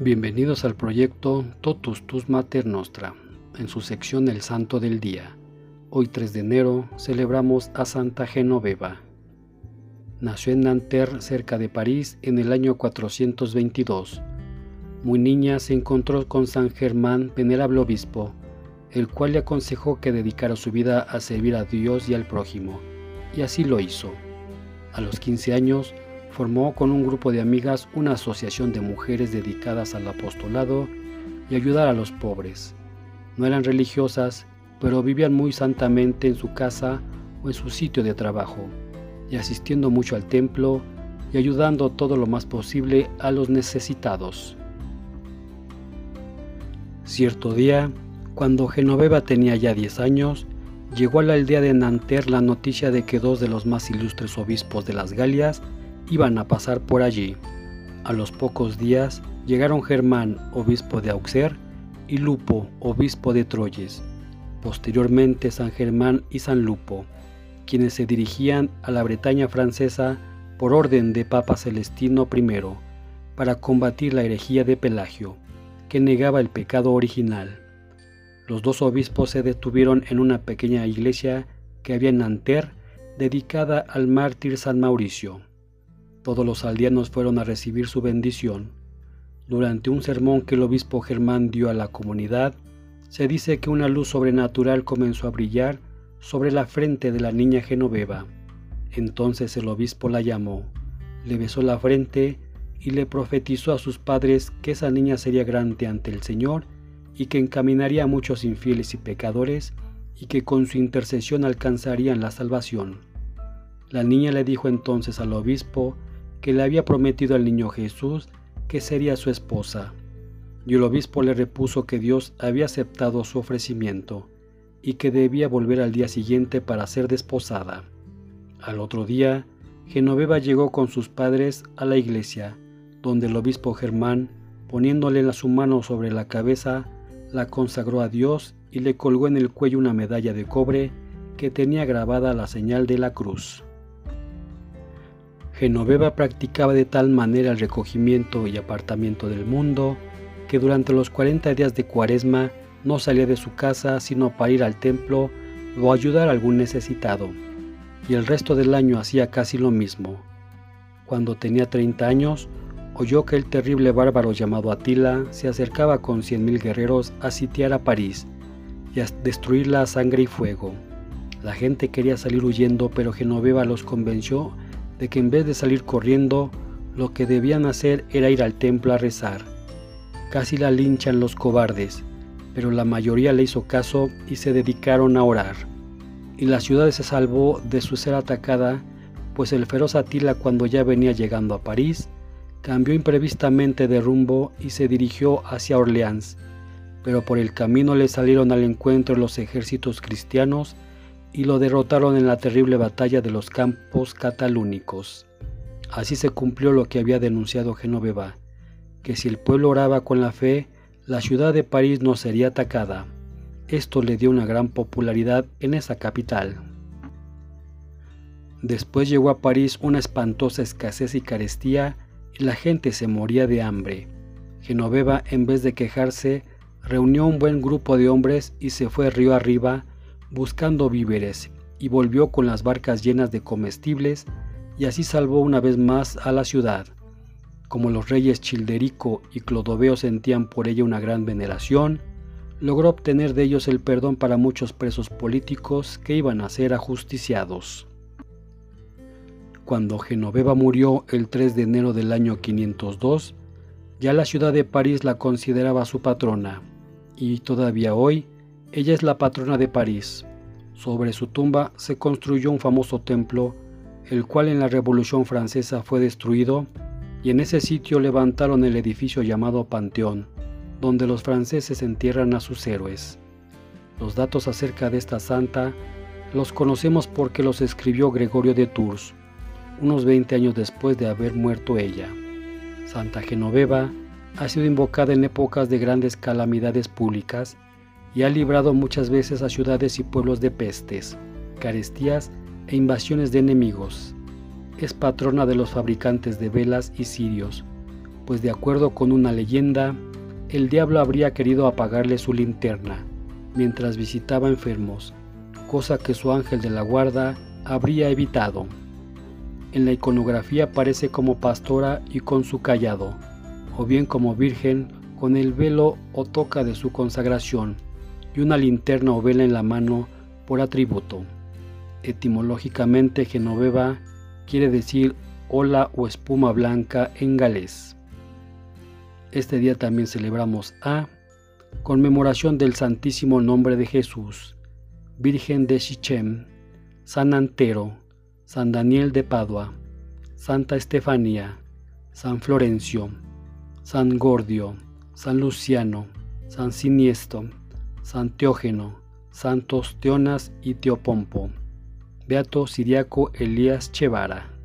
Bienvenidos al proyecto Totus Tus Mater Nostra, en su sección El Santo del Día. Hoy 3 de enero celebramos a Santa Genoveva. Nació en Nanterre, cerca de París, en el año 422. Muy niña se encontró con San Germán, venerable obispo, el cual le aconsejó que dedicara su vida a servir a Dios y al prójimo, y así lo hizo. A los 15 años, formó con un grupo de amigas una asociación de mujeres dedicadas al apostolado y ayudar a los pobres. No eran religiosas, pero vivían muy santamente en su casa o en su sitio de trabajo, y asistiendo mucho al templo y ayudando todo lo más posible a los necesitados. Cierto día, cuando Genoveva tenía ya 10 años, llegó a la aldea de Nanterre la noticia de que dos de los más ilustres obispos de las Galias iban a pasar por allí. A los pocos días llegaron Germán, obispo de Auxerre, y Lupo, obispo de Troyes. Posteriormente San Germán y San Lupo, quienes se dirigían a la Bretaña francesa por orden de Papa Celestino I, para combatir la herejía de Pelagio, que negaba el pecado original. Los dos obispos se detuvieron en una pequeña iglesia que había en Nanterre dedicada al mártir San Mauricio. Todos los aldeanos fueron a recibir su bendición. Durante un sermón que el obispo Germán dio a la comunidad, se dice que una luz sobrenatural comenzó a brillar sobre la frente de la niña Genoveva. Entonces el obispo la llamó, le besó la frente y le profetizó a sus padres que esa niña sería grande ante el Señor y que encaminaría a muchos infieles y pecadores y que con su intercesión alcanzarían la salvación. La niña le dijo entonces al obispo que le había prometido al niño Jesús que sería su esposa. Y el obispo le repuso que Dios había aceptado su ofrecimiento y que debía volver al día siguiente para ser desposada. Al otro día, Genoveva llegó con sus padres a la iglesia, donde el obispo Germán, poniéndole su mano sobre la cabeza, la consagró a Dios y le colgó en el cuello una medalla de cobre que tenía grabada la señal de la cruz. Genoveva practicaba de tal manera el recogimiento y apartamiento del mundo que durante los 40 días de cuaresma no salía de su casa sino para ir al templo o ayudar a algún necesitado, y el resto del año hacía casi lo mismo. Cuando tenía 30 años, oyó que el terrible bárbaro llamado Atila se acercaba con 100.000 guerreros a sitiar a París y a destruirla a sangre y fuego. La gente quería salir huyendo, pero Genoveva los convenció de que en vez de salir corriendo, lo que debían hacer era ir al templo a rezar. Casi la linchan los cobardes, pero la mayoría le hizo caso y se dedicaron a orar. Y la ciudad se salvó de su ser atacada, pues el feroz Atila cuando ya venía llegando a París, cambió imprevistamente de rumbo y se dirigió hacia Orleans, pero por el camino le salieron al encuentro los ejércitos cristianos y lo derrotaron en la terrible batalla de los campos catalúnicos. Así se cumplió lo que había denunciado Genoveva, que si el pueblo oraba con la fe, la ciudad de París no sería atacada. Esto le dio una gran popularidad en esa capital. Después llegó a París una espantosa escasez y carestía y la gente se moría de hambre. Genoveva, en vez de quejarse, reunió un buen grupo de hombres y se fue río arriba buscando víveres, y volvió con las barcas llenas de comestibles, y así salvó una vez más a la ciudad. Como los reyes Childerico y Clodoveo sentían por ella una gran veneración, logró obtener de ellos el perdón para muchos presos políticos que iban a ser ajusticiados. Cuando Genoveva murió el 3 de enero del año 502, ya la ciudad de París la consideraba su patrona, y todavía hoy ella es la patrona de París. Sobre su tumba se construyó un famoso templo, el cual en la Revolución Francesa fue destruido, y en ese sitio levantaron el edificio llamado Panteón, donde los franceses entierran a sus héroes. Los datos acerca de esta santa los conocemos porque los escribió Gregorio de Tours, unos 20 años después de haber muerto ella. Santa Genoveva ha sido invocada en épocas de grandes calamidades públicas y ha librado muchas veces a ciudades y pueblos de pestes, carestías e invasiones de enemigos. Es patrona de los fabricantes de velas y cirios, pues de acuerdo con una leyenda, el diablo habría querido apagarle su linterna mientras visitaba enfermos, cosa que su ángel de la guarda habría evitado. En la iconografía aparece como pastora y con su callado, o bien como virgen con el velo o toca de su consagración y una linterna o vela en la mano por atributo. Etimológicamente Genoveva quiere decir ola o espuma blanca en galés. Este día también celebramos a conmemoración del Santísimo Nombre de Jesús, Virgen de Sichem, San Antero, San Daniel de Padua, Santa Estefanía, San Florencio, San Gordio, San Luciano, San Siniesto, San Teógeno, Santos Teonas y Teopompo. Beato Siriaco Elías Chevara.